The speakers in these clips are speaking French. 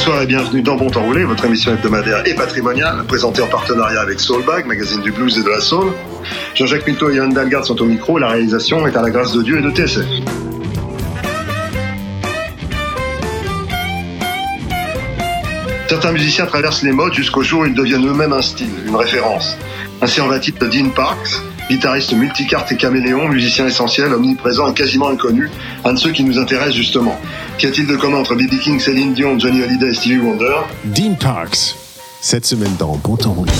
Bonsoir et bienvenue dans Bon Temps Roulé, votre émission hebdomadaire et patrimoniale, présentée en partenariat avec Soulbag, magazine du blues et de la soul. Jean-Jacques Pinto et Yann Dalgard sont au micro, la réalisation est à la grâce de Dieu et de TSF. Certains musiciens traversent les modes jusqu'au jour où ils deviennent eux-mêmes un style, une référence. Ainsi en va-t-il de Dean Parks, guitariste multicarte et caméléon, musicien essentiel, omniprésent et quasiment inconnu, un de ceux qui nous intéressent justement. Qu'y a-t-il de commun entre B.B. King, Céline Dion, Johnny Hallyday et Stevie Wonder? Dean Parks, cette semaine dans Bon Temps Roulé.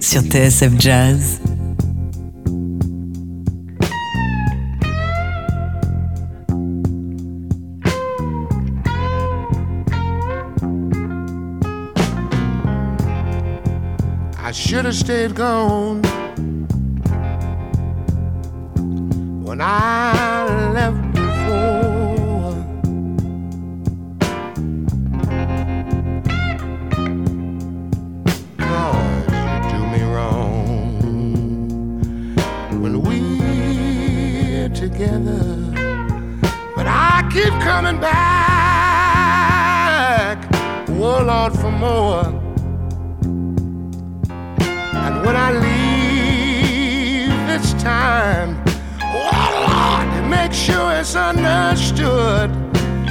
Sur TSF Jazz. I should have stayed gone when I left together. But I keep coming back, oh Lord, for more. And when I leave this time, oh Lord, make sure it's understood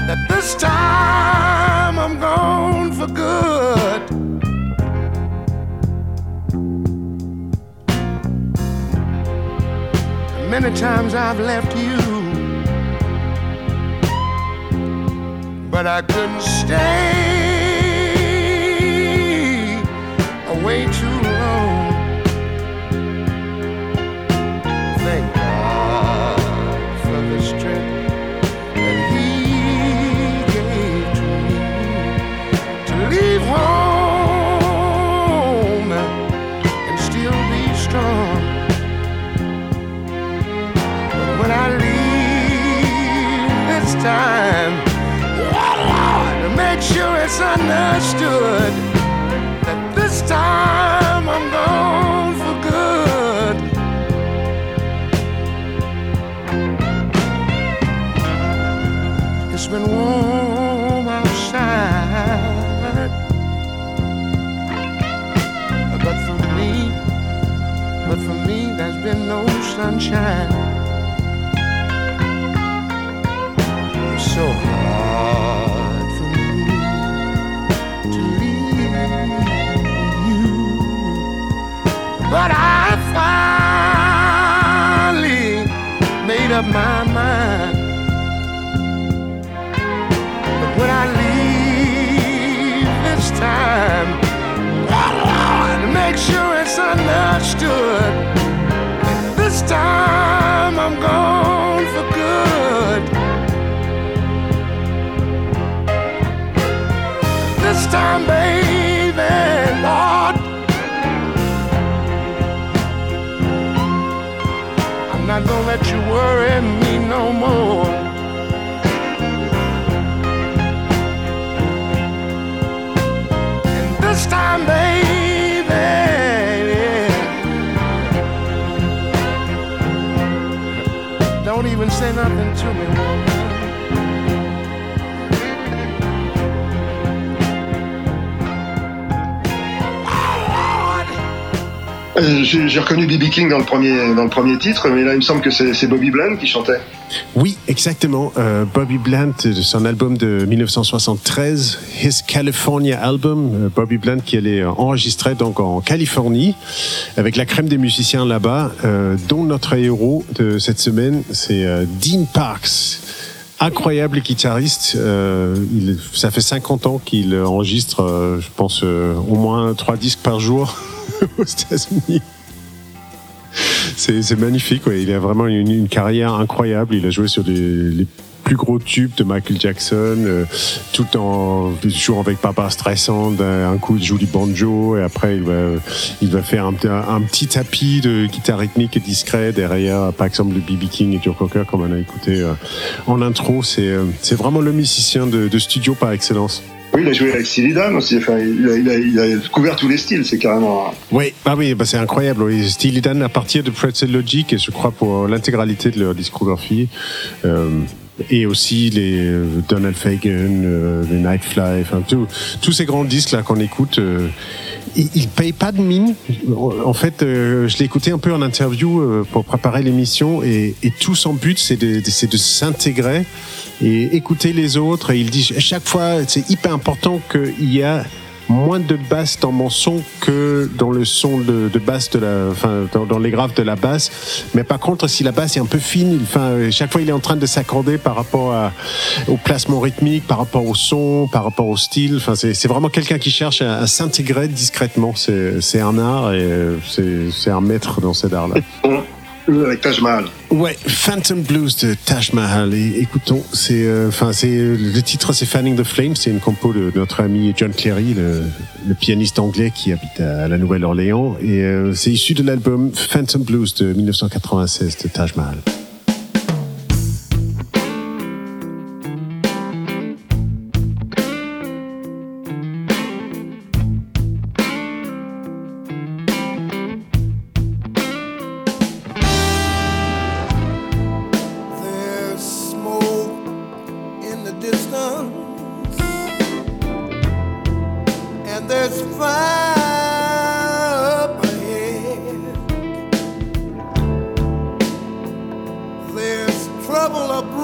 that this time I'm gone for good. Many times I've left you, but I couldn't stay sure it's understood that this time I'm gone for good. It's been warm outside, but for me, but for me, there's been no sunshine. So but I finally made up my mind. But when I leave this time, Lord, make sure it's understood this time I'm gone for good. This time, baby, you worry me no more. J'ai j'ai reconnu B.B. King dans le premier dans le premier titre, mais là il me semble que c'est Bobby Bland qui chantait. Oui, exactement. Euh, Bobby Bland, de son album de 1973, His California Album. Euh, Bobby Bland qui allait euh, enregistrer donc en Californie avec la crème des musiciens là-bas, euh, dont notre héros de cette semaine, c'est euh, Dean Parks. Incroyable guitariste. Euh, ça fait 50 ans qu'il enregistre, euh, je pense, euh, au moins trois disques par jour aux États-Unis. C'est magnifique, ouais. il a vraiment une, carrière incroyable. Il a joué sur les, plus gros tubes de Michael Jackson, euh, tout en jouant avec Papa Streisand. Un coup, il joue du banjo et après, il va, faire un, petit tapis de guitare rythmique et discret derrière, par exemple, le B.B. King et Joe Cocker, comme on a écouté euh, en intro. C'est euh, c'est vraiment le musicien de studio par excellence. Oui, il a joué avec Steely Dan aussi. Il a, il a- il a couvert tous les styles. C'est carrément. Oui, ah oui, bah c'est incroyable. Oui. À partir de Pretzel Logic et je crois pour l'intégralité de leur discographie. Euh, et aussi les euh, Donald Fagan, euh, les Nightfly, enfin tout- tous ces grands disques là qu'on écoute. Euh, ils, ils payent pas de mine. En fait, je l'ai écouté un peu en interview pour préparer l'émission et, et tout son but c'est de, de- de s'intégrer et écouter les autres. Et il dit chaque fois c'est hyper important qu'il y a moins de basse dans mon son que dans le son de, de basse de la, enfin, dans, les graves de la basse. Mais par contre, si la basse est un peu fine, enfin, euh, chaque fois il est en train de s'accorder par rapport à- au placement rythmique, par rapport au son, par rapport au style. Enfin, c'est vraiment quelqu'un qui cherche à, à s'intégrer discrètement. C'est un art et euh, c'est un maître dans cet art-là. Avec Taj Mahal. Ouais, Phantom Blues de Taj Mahal. Écoutons, c'est, euh, enfin, c'est le titre, c'est Fanning the Flame. C'est une compo de notre ami John Cleary, le, le pianiste anglais qui habite à la Nouvelle-Orléans. Et euh, c'est issu de l'album Phantom Blues de 1996 de Taj Mahal. Trouble a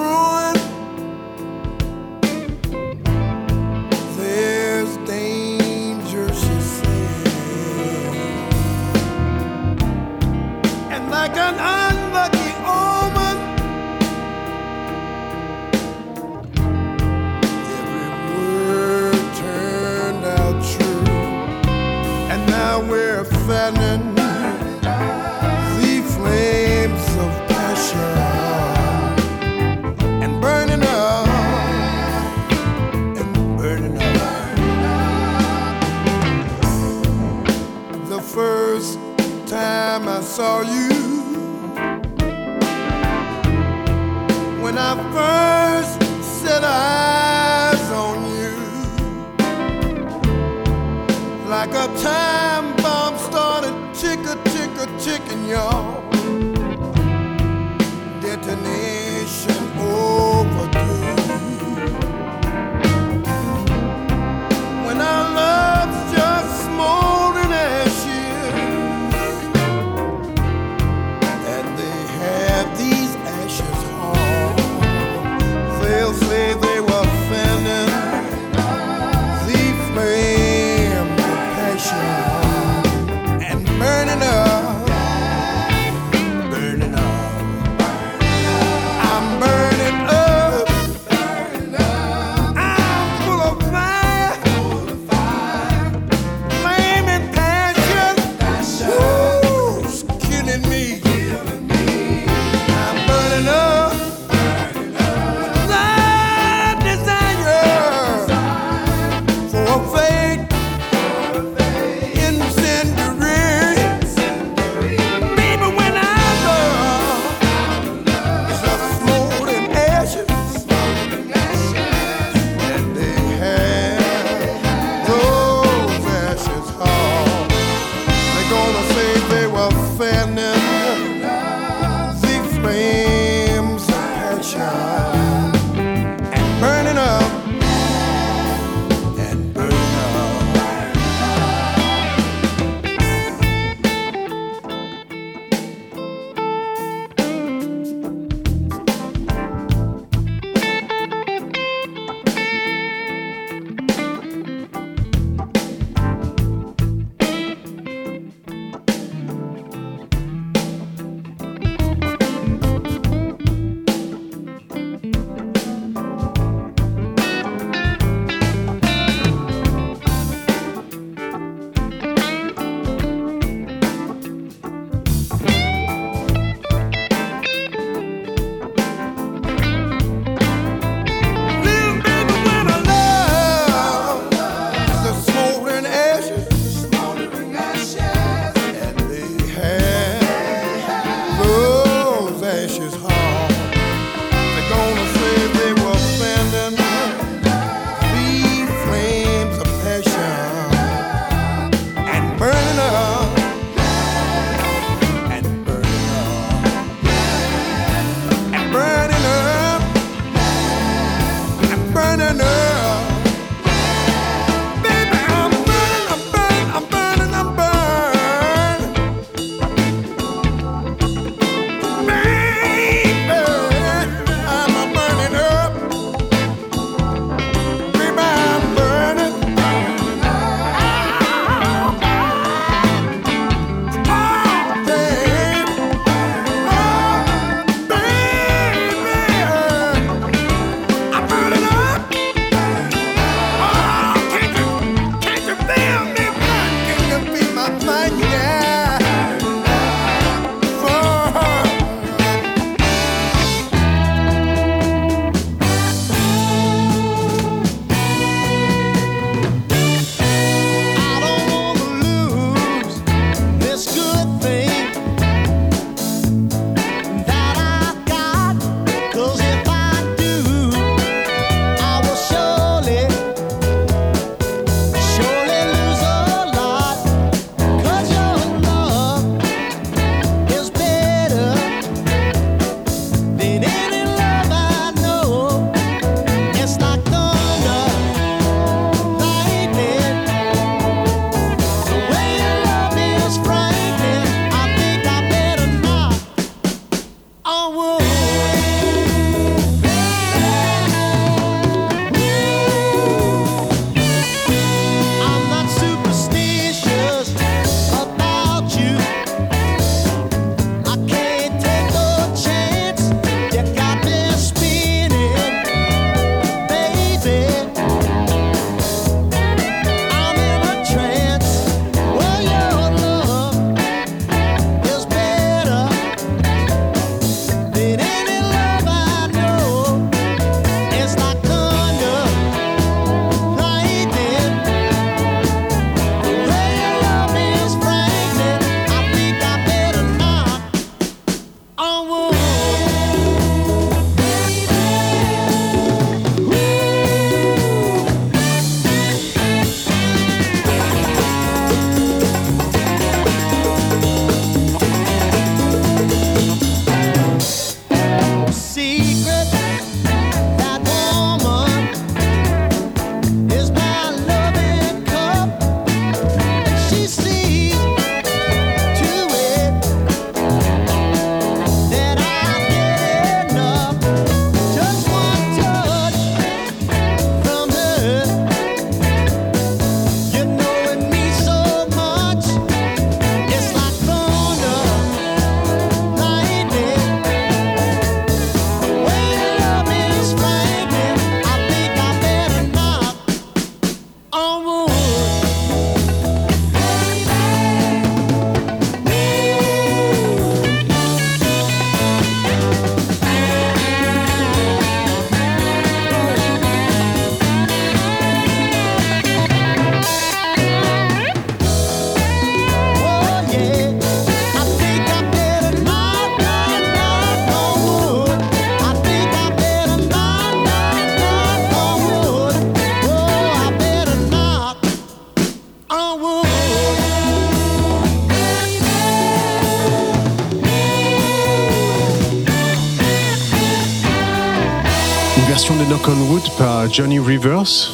Johnny Rivers.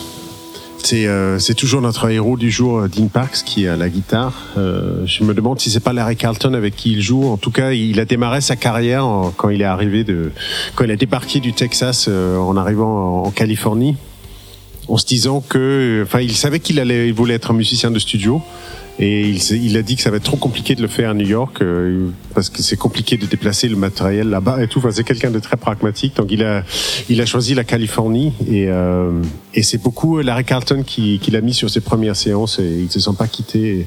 C'est euh, c'est toujours notre héros du jour, euh, Dean Parks, qui a la guitare. Euh, je me demande si c'est pas Larry Carlton avec qui il joue. En tout cas, il a démarré sa carrière quand il est arrivé de, quand il a débarqué du Texas en arrivant en, Californie, en se disant que, enfin, il savait qu'il allait, voulait être un musicien de studio. Et il, il a dit que ça va être trop compliqué de le faire à New York parce que c'est compliqué de déplacer le matériel là-bas et tout. C'est quelqu'un de très pragmatique. Donc il a, il a choisi la Californie et, euh, et c'est beaucoup Larry Carlton qui, qui l'a mis sur ses premières séances et ils se sont pas quittés.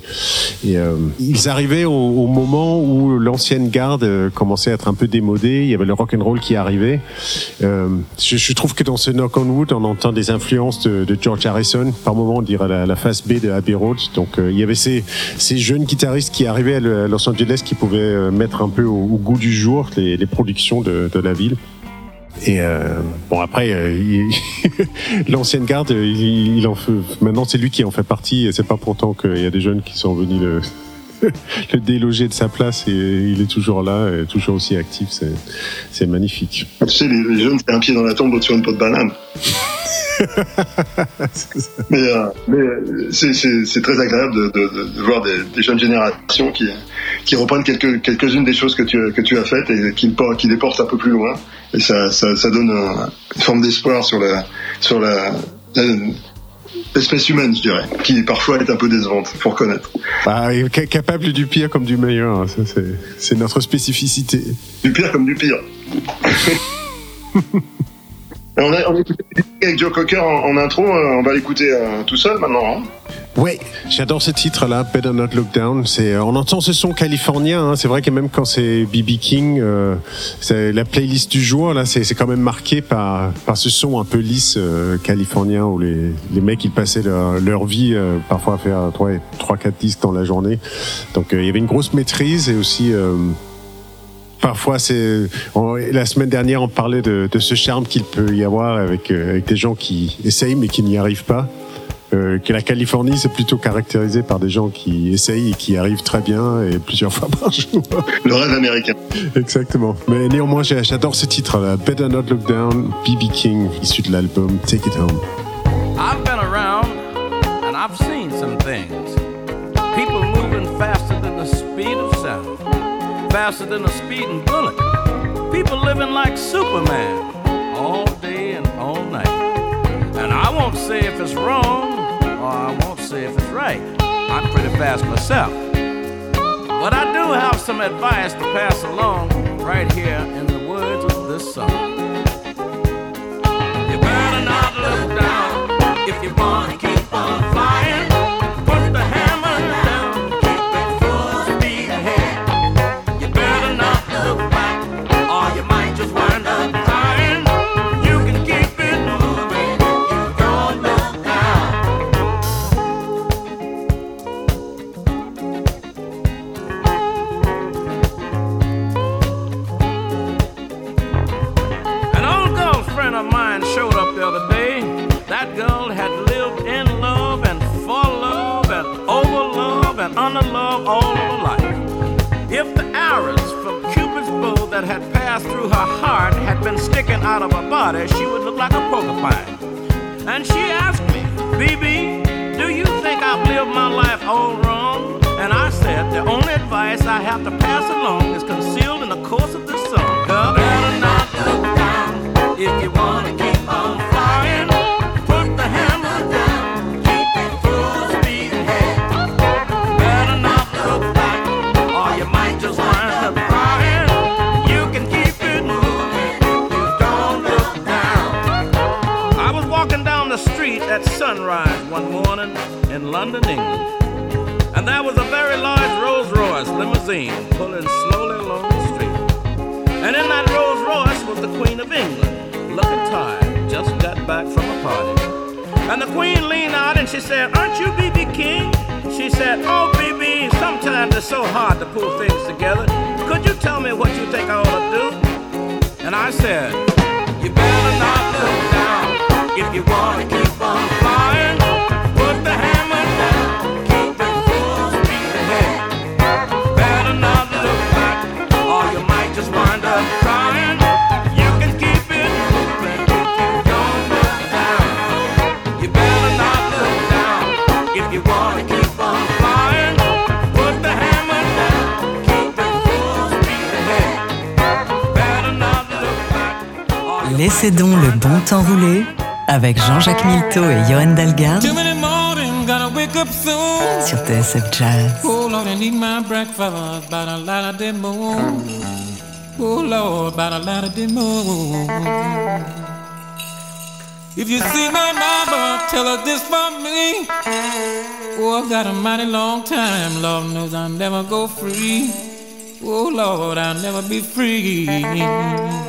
Et, euh, ils arrivaient au, moment où l'ancienne garde euh, commençait à être un peu démodée. Il y avait le rock and roll qui arrivait. Euh, je, trouve que dans ce Knock on Wood, on entend des influences de, George Harrison. Par moment, on dirait la, face B de Abbey Road. Donc, euh, il y avait ces, ces jeunes guitaristes qui arrivaient à Los Angeles qui pouvaient euh, mettre un peu au, au goût du jour les, les productions de, de la ville. Et euh, bon après, euh, l'ancienne garde, il, il en fait, maintenant c'est lui qui en fait partie. Et c'est pas pourtant qu'il y a des jeunes qui sont venus le, le déloger de sa place et il est toujours là, et toujours aussi actif. C'est, magnifique. Tu sais, les, jeunes, c'est un pied dans la tombe, sur une peau de banane. mais euh, mais euh, c'est- très agréable de, de- de- de voir des, des jeunes générations qui, qui reprennent quelques, quelques-unes des choses que tu, que tu as faites et qui, qui les portent un peu plus loin. Et ça, ça, ça donne un- une forme d'espoir sur la sur la, la- l'espèce humaine, je dirais, qui parfois est un peu décevante, faut reconnaître. Ca- capable du pire comme du meilleur, hein, c'est notre spécificité. Du pire comme du pire. on a, on a écouté avec Joe Cocker en, en intro, euh, on va l'écouter euh, tout seul maintenant. hein. Ouais, j'adore ce titre-là, Better Not Look Down. C'est, euh, on entend ce son californien. hein. C'est vrai que même quand c'est BB King, euh, c'est la playlist du jour là, c'est, c'est quand même marqué par par ce son un peu lisse euh, californien où les les mecs ils passaient leur, leur vie euh, parfois à faire trois trois quatre disques dans la journée. Donc euh, il y avait une grosse maîtrise et aussi Parfois, c'est la semaine dernière, on parlait de, de ce charme qu'il peut y avoir avec, euh, avec des gens qui essayent mais qui n'y arrivent pas. Euh, que la Californie, c'est plutôt caractérisé par des gens qui essayent et qui arrivent très bien et plusieurs fois par jour. Le rêve américain. Exactement. Mais néanmoins, j'adore ce titre-là, Better Not Look Down, BB King, issu de l'album Take It Home. Faster than a speeding bullet. People living like Superman all day and all night. And I won't say if it's wrong or I won't say if it's right. I'm pretty fast myself. But I do have some advice to pass along right here in the words of this song. You better not look down if you wanna keep on flying. Queen of England, looking tired, just got back from a party. And the Queen leaned out and she said, Aren't you BB King? She said, Oh, BB, sometimes it's so hard to pull things together. Could you tell me what you think I ought to do? And I said, You better not look down if you want to keep on flying. Laissez donc le bon temps rouler avec Jean-Jacques Milteau et Johan soon. sur TSF Jazz. Oh Lord, I need my breakfast by the light of the moon. Oh Lord, by the light of the moon. If you see my mama, tell her this for me. Oh, I've got a mighty long time. Lord knows I'll never go free. Oh Lord, I'll never be free.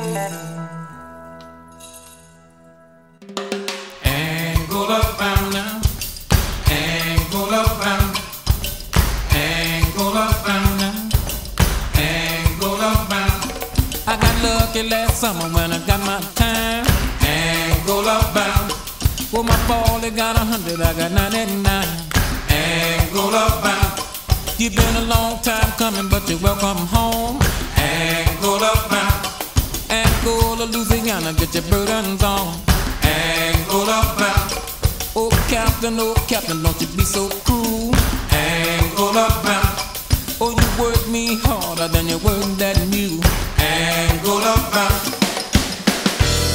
Coming, but you're welcome home. Angola bound. Angola, Louisiana, get your burdens on. Angola bound. Oh, Captain, oh, Captain, don't you be so cruel. Angola bound. Oh, you work me harder than you work that mule. Angola bound.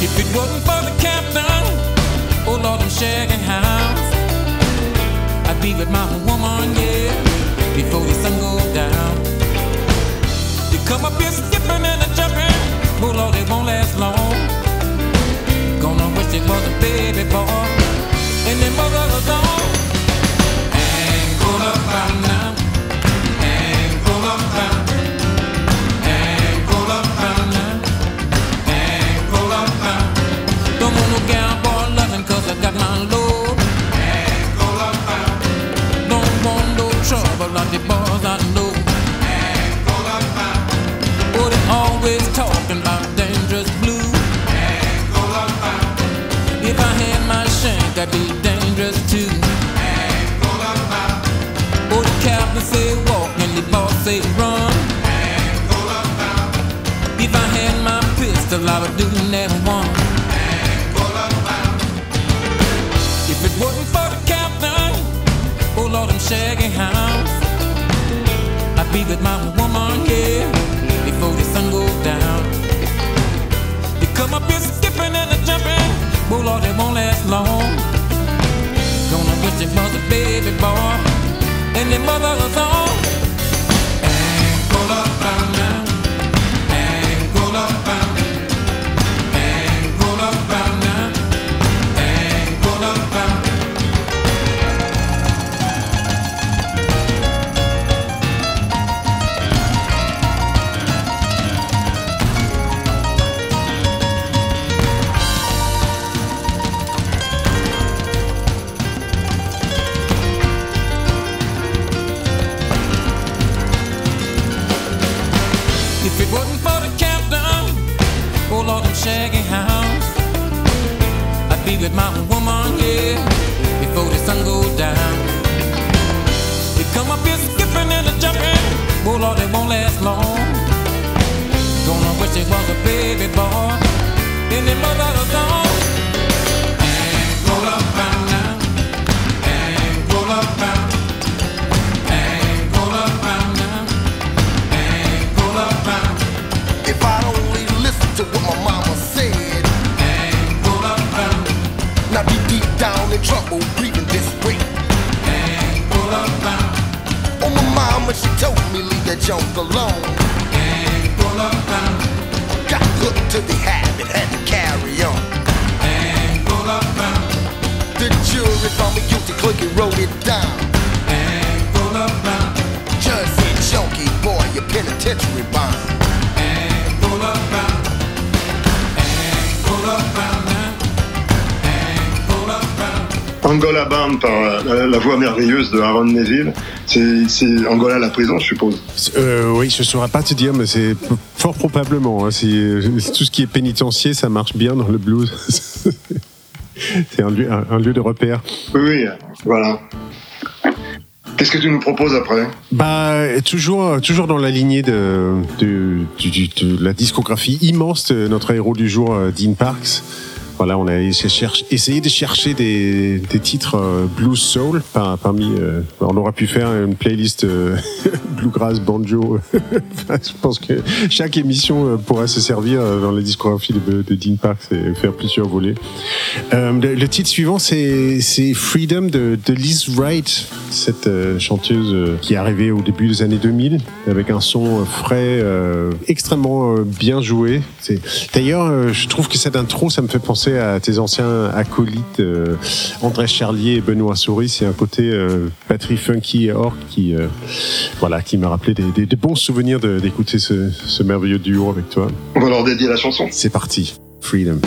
If it wasn't for the captain, oh Lord, I'm shaking house. I'd be with my woman, yeah, before the sun goes down. You come up here skipping and a jumping, oh Lord, it won't last long. Gonna wish it was a baby boy, and then mother was on. Angola bound now. The boys I know. Oh, they always talking about dangerous blue. Angola bound. If I had my shank, I'd be dangerous too. Oh, the captain say walk and the boss say run. If I had my pistol, I would do that one. If it wasn't for the captain, oh Lord, I'm house. Be with my woman, yeah, before the sun goes down. You come up here skipping and a jumping, oh Lord, it won't last long. Gonna wish it was a baby boy, and the mother was on. Oh Lord, I'm shagging house. I'd be with my woman, yeah, before the sun goes down. You come up here skipping and a jumping, oh Lord, it won't last long. Gonna wish it was a baby boy, and the mother was on. Angola bound now, Angola bound, Angola bound now, Angola bound. If I'd only listened to what my mama trouble, breathing this way. Angola bound, Oh, my mama, she told me leave that junk alone. Angola bound, Got hooked to the habit, had to carry on. Angola bound, The jury found me guilty, click and wrote it down. Angola bound, Judge said, junkie boy, your penitentiary bond. Angola Bound par la, la voix merveilleuse de Aaron Neville. C'est Angola la prison, je suppose. Euh, oui, je ne saurais pas te dire, mais c'est fort probablement. hein, euh, tout ce qui est pénitencier, ça marche bien dans le blues. c'est un lieu, un, un lieu de repère. Oui, oui, voilà. Qu'est-ce que tu nous proposes après? Bah, toujours, toujours dans la lignée de la discographie immense de notre héros du jour, euh, Dean Parks. Voilà, on a essayé, de chercher des, des titres euh, blues soul par- parmi. euh, on aurait pu faire une playlist euh, bluegrass banjo. Je pense que chaque émission pourra se servir dans la discographie de, de Dean Parks et faire plusieurs volets. Le, titre suivant, c'est Freedom de, de Liz Wright, cette chanteuse qui est arrivée au début des années 2000 avec un son frais, extrêmement bien joué. D'ailleurs, je trouve que cette intro, ça me fait penser à tes anciens acolytes euh, André Charlier et Benoît Souris. C'est un côté euh, batterie funky et orc qui, euh, voilà, qui m'a rappelé des, des- des bons souvenirs d'écouter ce, ce merveilleux duo avec toi. On va leur dédier la chanson. C'est parti, freedom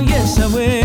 Yes, I will.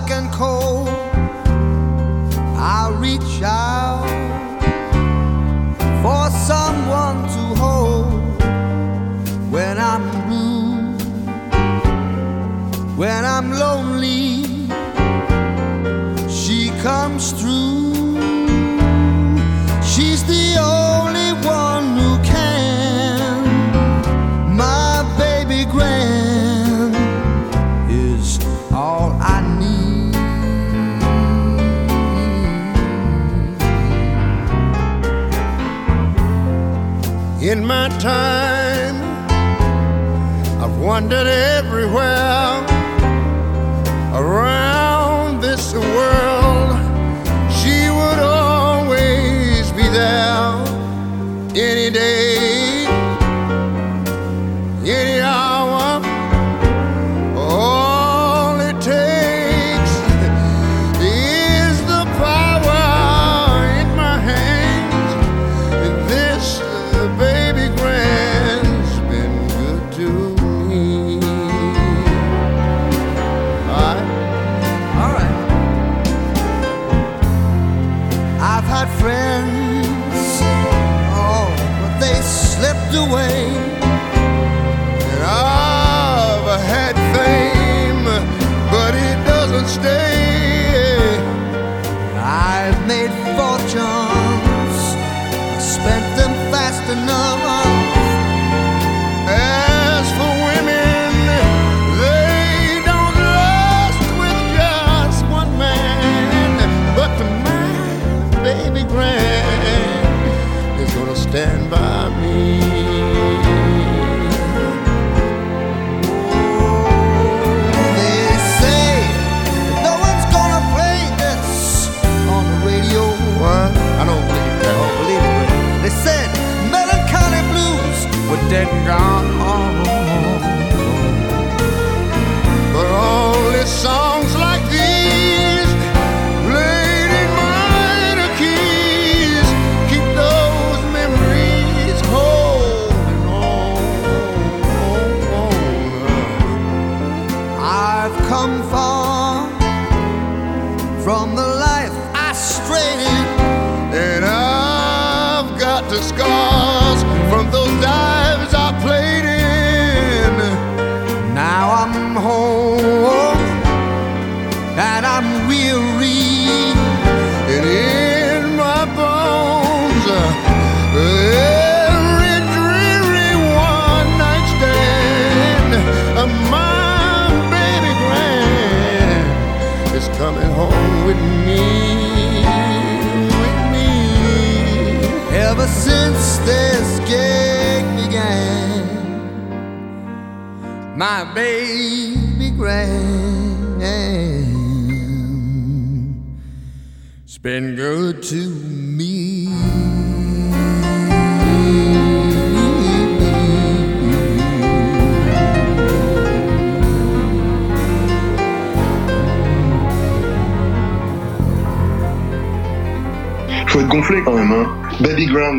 Dark and cold. I'll reach out for someone to hold when I'm blue, when I'm lonely. She comes through. She's the only In my time, I've wandered everywhere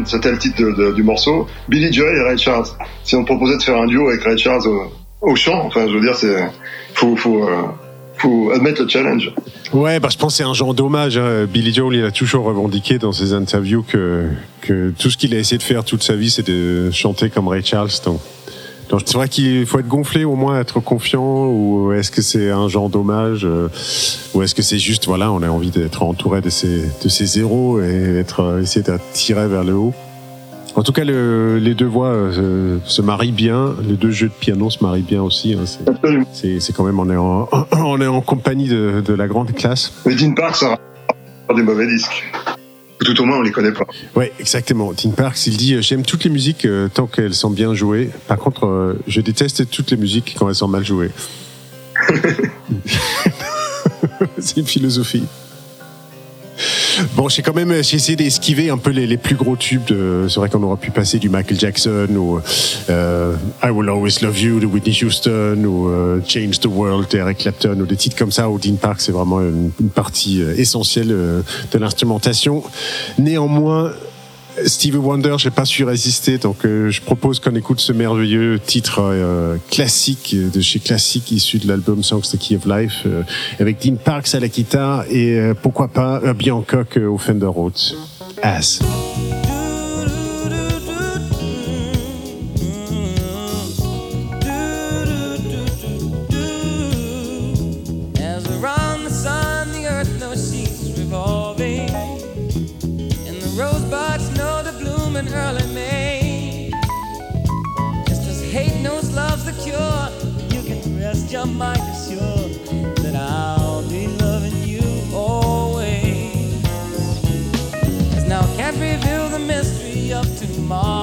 C'était le titre du morceau. Billy Joel et Ray Charles. Si on proposait de faire un duo avec Ray Charles au, chant, enfin, je veux dire, c'est, faut, faut, euh, faut admettre le challenge. Ouais, bah, je pense que c'est un genre d'hommage. hein. Billy Joel, il a toujours revendiqué dans ses interviews que, que tout ce qu'il a essayé de faire toute sa vie, c'est de chanter comme Ray Charles. Donc c'est vrai qu'il faut être gonflé, au moins être confiant, ou est-ce que c'est un genre d'hommage, euh, ou est-ce que c'est juste, voilà, on a envie d'être entouré de ses, de ses héros et être, euh, essayer d'attirer vers le haut. En tout cas, le- les deux voix euh, se marient bien, les deux jeux de piano se marient bien aussi. hein. C'est- quand même, on est en, on est en compagnie de, de la grande classe. Mais Dean Park, ça a des mauvais disques. Ou Tout au moins, on les connaît pas. Ouais, exactement. Tim Parks, il dit euh, j'aime toutes les musiques euh, tant qu'elles sont bien jouées. Par contre, euh, je déteste toutes les musiques quand elles sont mal jouées. C'est une philosophie. Bon, j'ai quand même j'ai essayé d'esquiver un peu les, les plus gros tubes. de- C'est vrai qu'on aurait pu passer du Michael Jackson ou euh, I Will Always Love You de Whitney Houston ou euh, Change the World d'Eric Clapton ou des titres comme ça. Au Dean Park, c'est vraiment une, une partie euh, essentielle euh, de l'instrumentation. Néanmoins, Steve Wonder, j'ai pas su résister, donc euh, je propose qu'on écoute ce merveilleux titre euh, classique de chez Classic, issu de l'album Songs the Key of Life, euh, avec Dean Parks à la guitare et euh, pourquoi pas euh, Herbie euh, au Fender Rhodes. As. your mind is sure that I'll be loving you always. Cause now I can't reveal the mystery of tomorrow.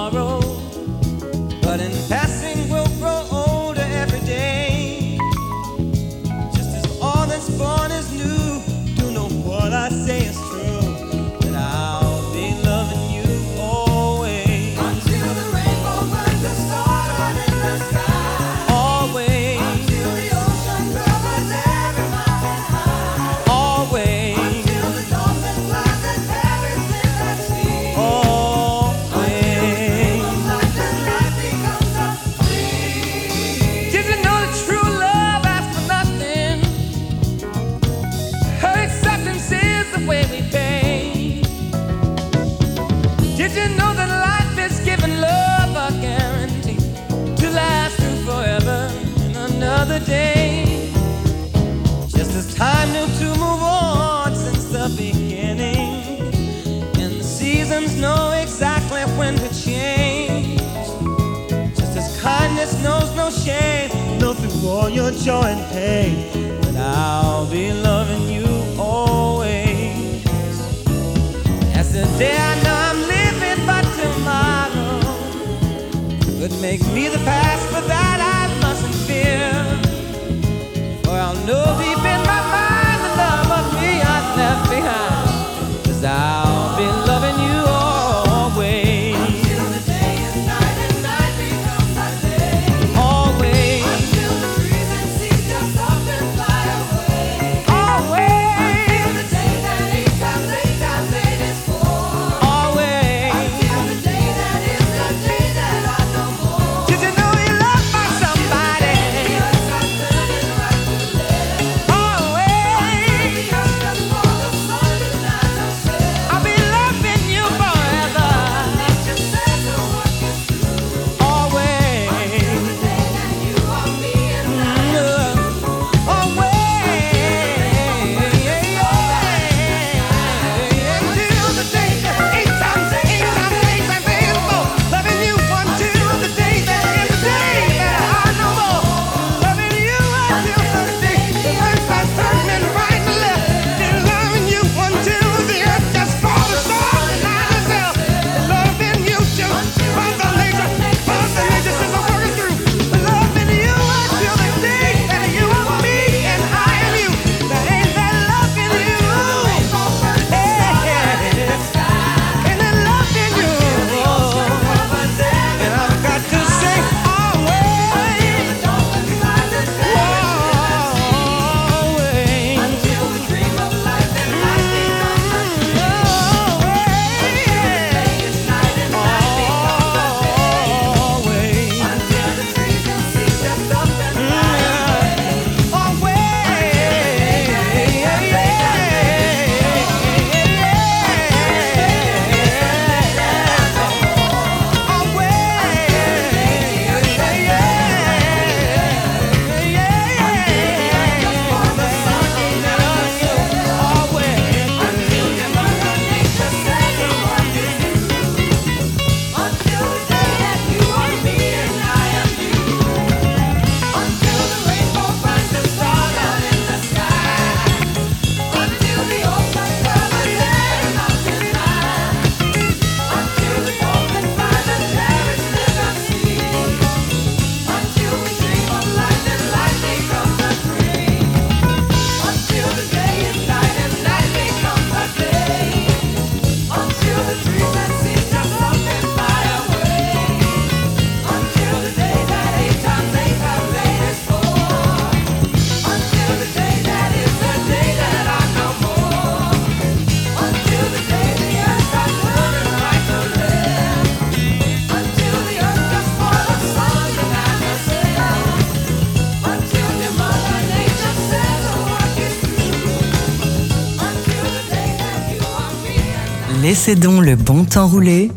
Laissez donc le bon temps rouler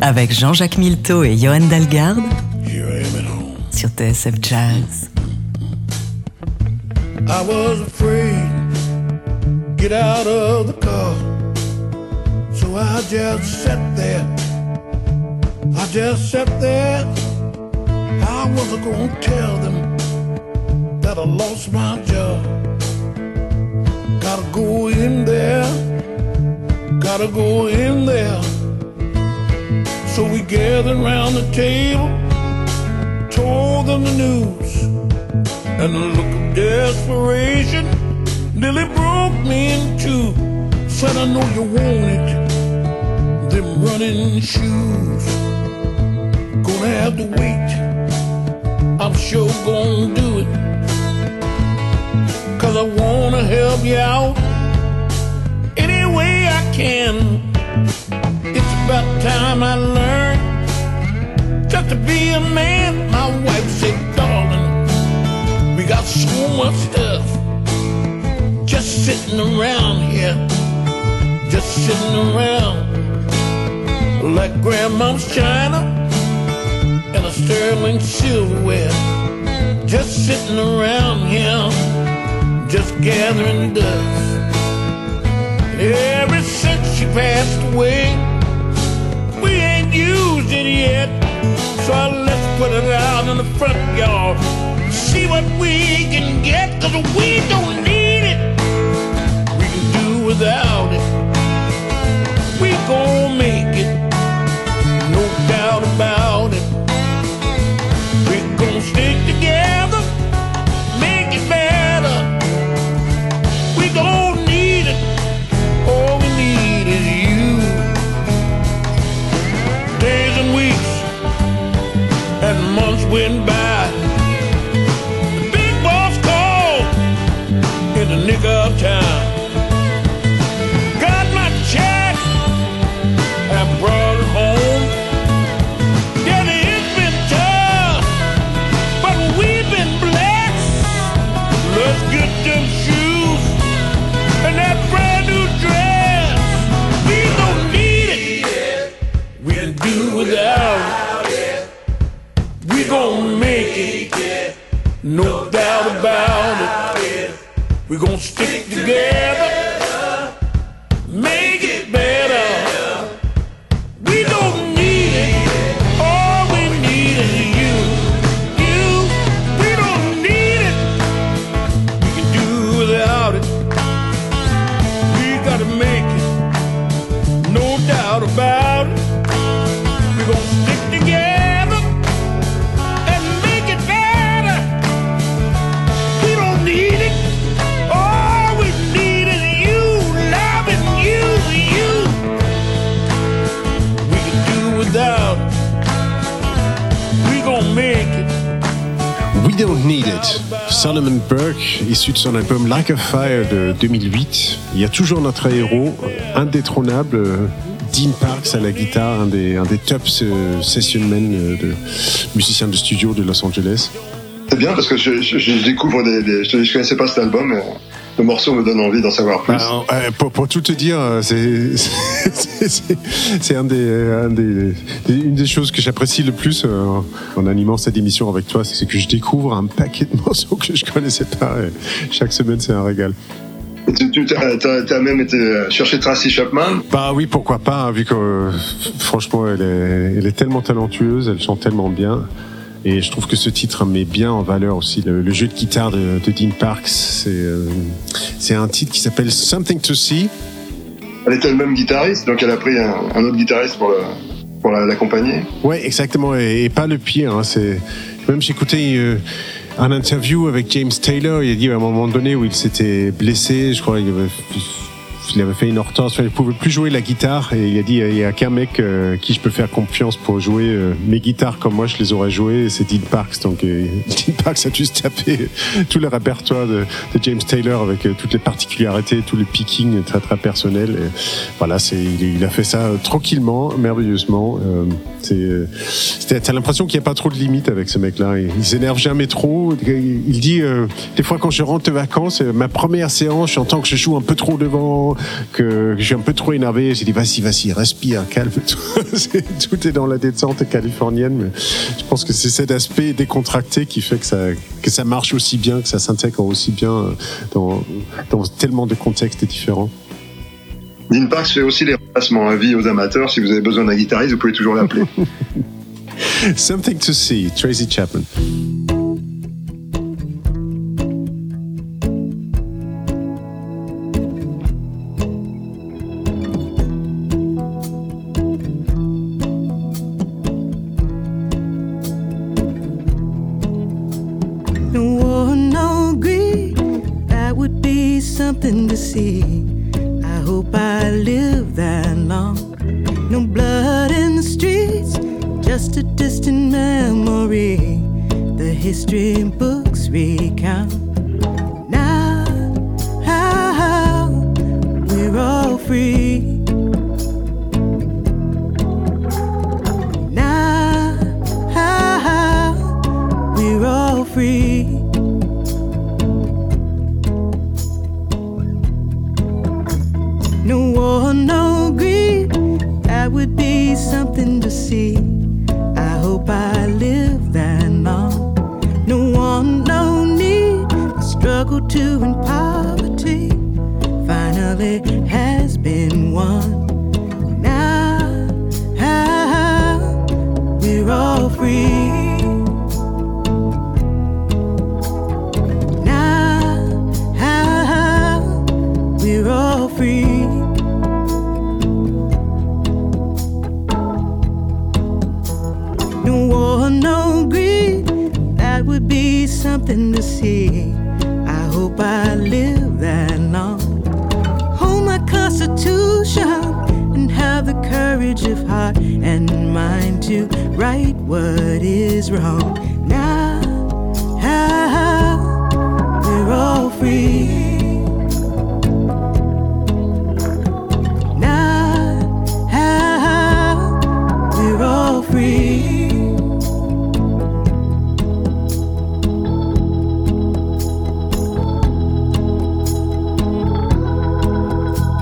avec Jean-Jacques Milteau et Johan Dalgarde sur TSF Jazz. I was afraid. Get out of the car. So I just sat there. I just sat there. I wasn't gonna tell them that I lost my job. Gotta go in there. Gotta go in there. So we gathered round the table, told them the news. And the look of desperation nearly broke me in two. Said, I know you want it, them running shoes. Gonna have to wait, I'm sure gonna do it. Cause I wanna help you out can. It's about time I learned just to be a man. My wife said, darling, we got so much stuff just sitting around here, just sitting around like grandma's china and a sterling silverware, just sitting around here, just gathering dust. Ever since she passed away, we ain't used it yet. So let's put it out in the front yard. See what we can get, cause we don't Burke, issu de son album Like a Fire de 2008. Il y a toujours notre héros, indétrônable, euh, Dean Parks à la guitare, un des, un des top euh, sessionmen euh, de musiciens de studio de Los Angeles. C'est bien parce que je, découvre des, je, je connaissais pas cet album. Le morceau me donne envie d'en savoir plus. Euh, pour, pour tout te dire, euh, c'est un des, un des, des- une des choses que j'apprécie le plus euh, en animant cette émission avec toi, c'est que je découvre un paquet de morceaux que je connaissais pas. et chaque semaine, c'est un régal. Tu, t'as même été chercher Tracy Chapman? Bah oui, pourquoi pas, hein, vu que euh, franchement, elle est, elle est tellement talentueuse, elle chante tellement bien. Et je trouve que ce titre met bien en valeur aussi le, le jeu de guitare de, de Dean Parks. C'est euh, c'est un titre qui s'appelle Something to See. Elle était le même guitariste, donc elle a pris un, un autre guitariste pour, pour la- l'accompagner. Ouais, exactement, et, et pas le pire. Hein, c'est même écouté euh, un interview avec James Taylor. Il a dit à un moment donné où il s'était blessé, je crois, il avait, il avait fait une orthose, il pouvait plus jouer la guitare et il a dit il y a qu'un mec euh, qui je peux faire confiance pour jouer euh, mes guitares comme moi je les aurais jouées, c'est Dean Parks. Donc euh, Dean Parks a juste tapé tout le répertoire de, de James Taylor avec euh, toutes les particularités, tous les pickings très très personnels. Et voilà, c'est il, il a fait ça euh, tranquillement, merveilleusement. Euh, c'est, t'as l'impression qu'il n'y a pas trop de limites avec ce mec-là. Il, il s'énerve jamais trop. Il, dit des fois quand je rentre de vacances, ma première séance, j'entends que je joue un peu trop devant moment que j'ai un peu trop énervé. J'ai dit vas-y, vas-y, respire, calme-toi. Tout est dans la détente californienne, mais je pense que c'est cet aspect décontracté qui fait que ça, que ça marche aussi bien, que ça s'intègre aussi bien euh, dans, tellement de contextes différents. Dean Parks fait aussi les remplacements à vie aux amateurs. Si vous avez besoin d'un guitariste, vous pouvez toujours l'appeler. Something to see, Tracy Chapman. stream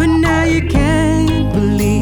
but now you can't believe.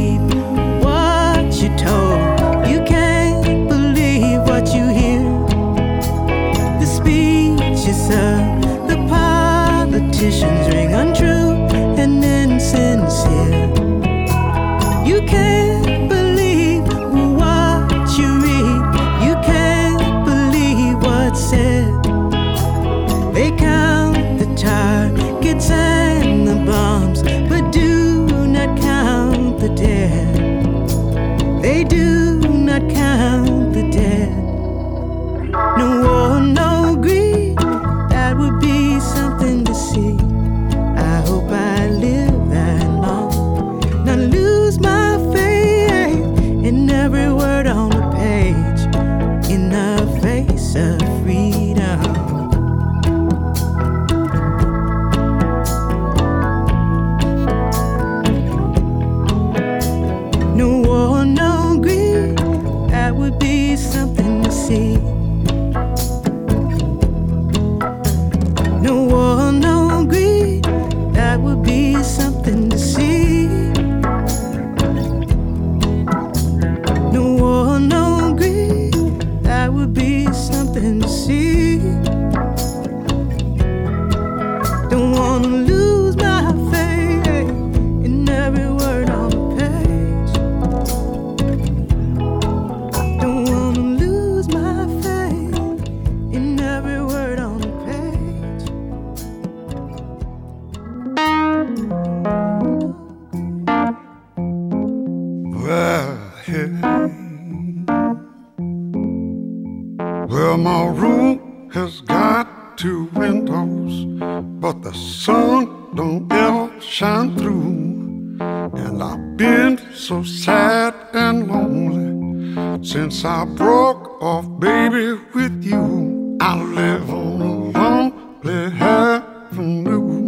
the sun don't ever shine through. And I've been so sad and lonely since I broke off, baby, with you. I live on a lonely avenue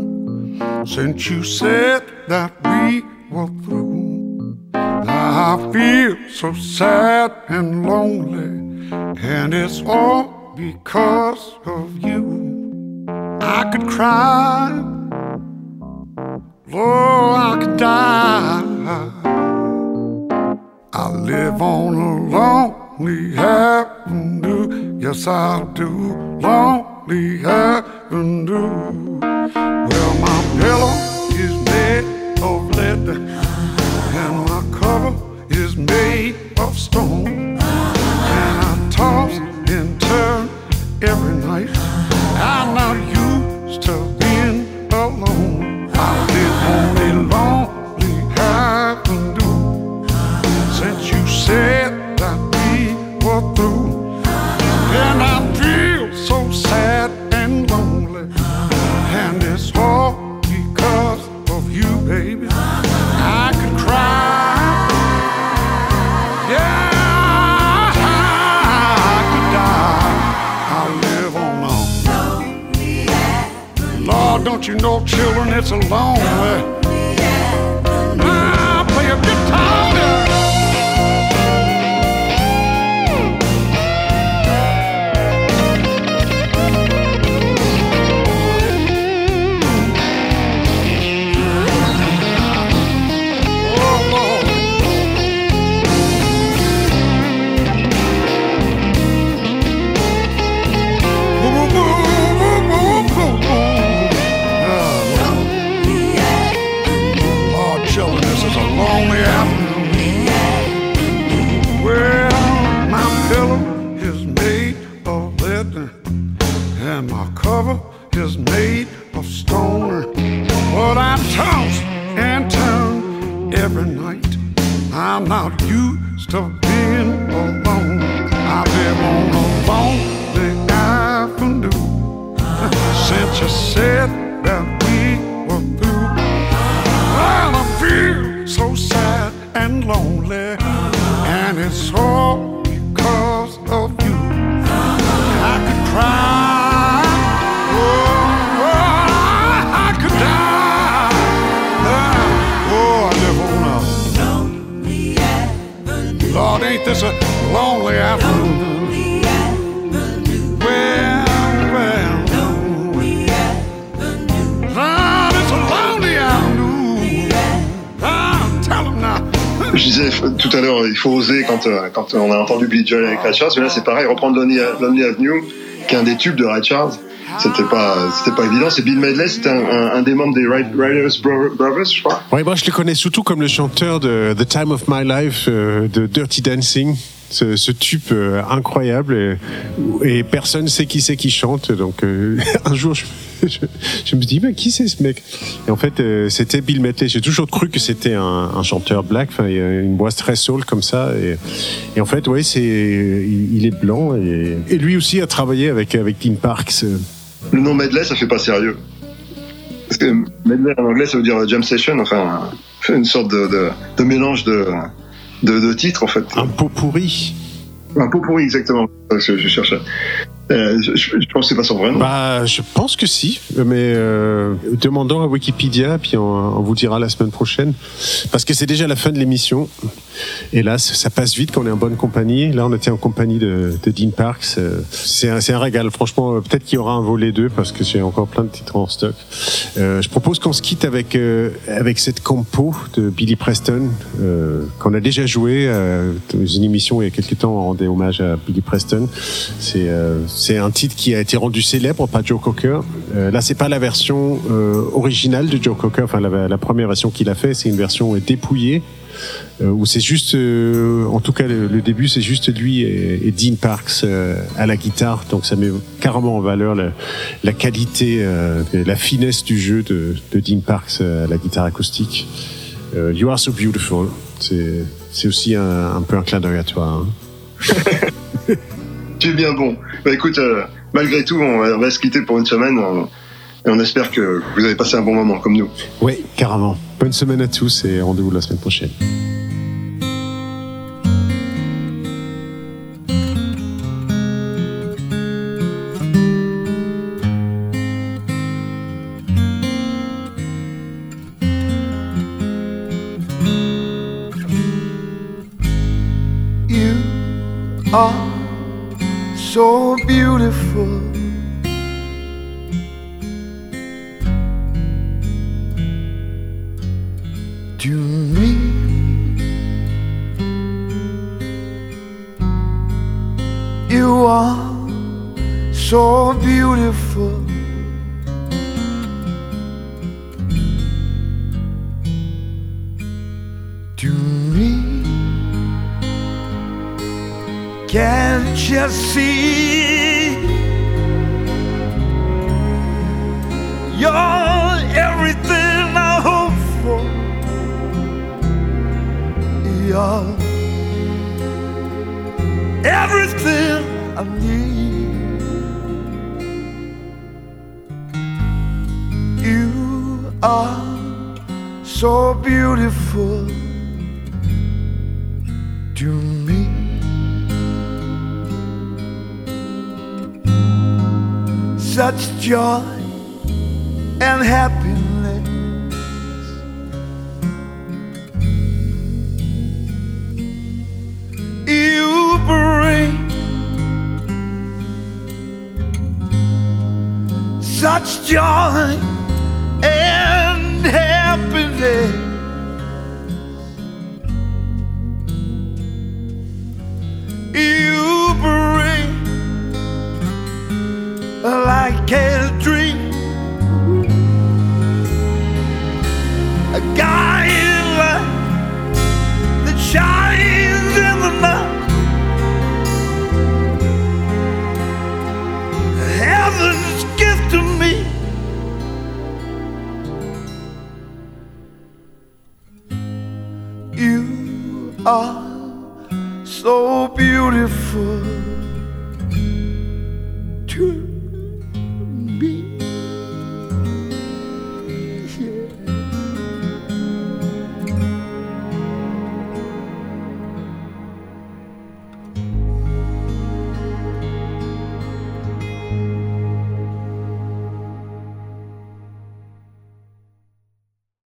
since you said that we were through. Now I feel so sad and lonely, and it's all because of you. I could cry. Oh, I could die. I live on a lonely avenue. Yes, I do. Lonely avenue. Well, my pillow is made of lead, and my cover is made of stone. And I toss and turn every night. I know you. To Lord, don't you know, children, it's a lonely. I quand, on a entendu Billy Joel avec Ray mais là c'est pareil, reprendre Lonely, Avenue, qui est un des tubes de Ray Charles, c'était pas, pas évident. C'est Bill Medley, c'était un, des membres des Riders Bro- Brothers, je crois. Ouais, moi je le connais surtout comme le chanteur de The Time of My Life euh, de Dirty Dancing. Ce, ce tube euh, incroyable et, et personne sait qui c'est qui chante. Donc euh, un jour je, je, je me dis mais qui c'est ce mec? Et en fait euh, c'était Bill Medley. J'ai toujours cru que c'était un, un chanteur black. Une voix très soul comme ça. Et, et en fait ouais c'est il, il est blanc et, et lui aussi a travaillé avec avec Dean Parks. Le nom Medley, ça fait pas sérieux. Parce que Medley en anglais, ça veut dire jam session, enfin, une sorte de, de, de mélange de, de, de titres, en fait. Un pot pourri. Un pot pourri, exactement. Que je cherchais. Euh, je, pense que c'est pas son vrai nom. Bah, je pense que si, mais euh, demandons à Wikipédia, puis on, vous dira la semaine prochaine, parce que c'est déjà la fin de l'émission. Et là, ça passe vite quand on est en bonne compagnie. Là, on était en compagnie de, de Dean Parks. Euh, C'est un, un régal. Franchement, euh, peut-être qu'il y aura un volet 2 parce que j'ai encore plein de titres en stock. Je propose qu'on se quitte avec avec cette compo de Billy Preston qu'on a déjà joué dans une émission il y a quelques temps. On rendait hommage à Billy Preston. C'est c'est un titre qui a été rendu célèbre par Joe Cocker. Euh, là, c'est pas la version euh, originale de Joe Cocker. Enfin, la, première version qu'il a fait, c'est une version dépouillée euh, où c'est juste, euh, en tout cas le, début, c'est juste lui et, Dean Parks euh, à la guitare, donc ça met carrément en valeur la, qualité, euh, la finesse du jeu de, de Dean Parks euh, à la guitare acoustique. Euh, you are so beautiful, c'est aussi un, un peu un clin d'œil à toi. hein. Tu es bien bon. Bah écoute, euh, malgré tout, on va, on va se quitter pour une semaine. on- et on espère que vous avez passé un bon moment, comme nous. Oui, carrément. Bonne semaine à tous et rendez-vous la semaine prochaine. You are so beautiful. to me. You are so beautiful. Can't you see? You're everything I hope for. You're everything I need. You are so beautiful Such joy and happiness. You bring such joy and happiness. You are so beautiful.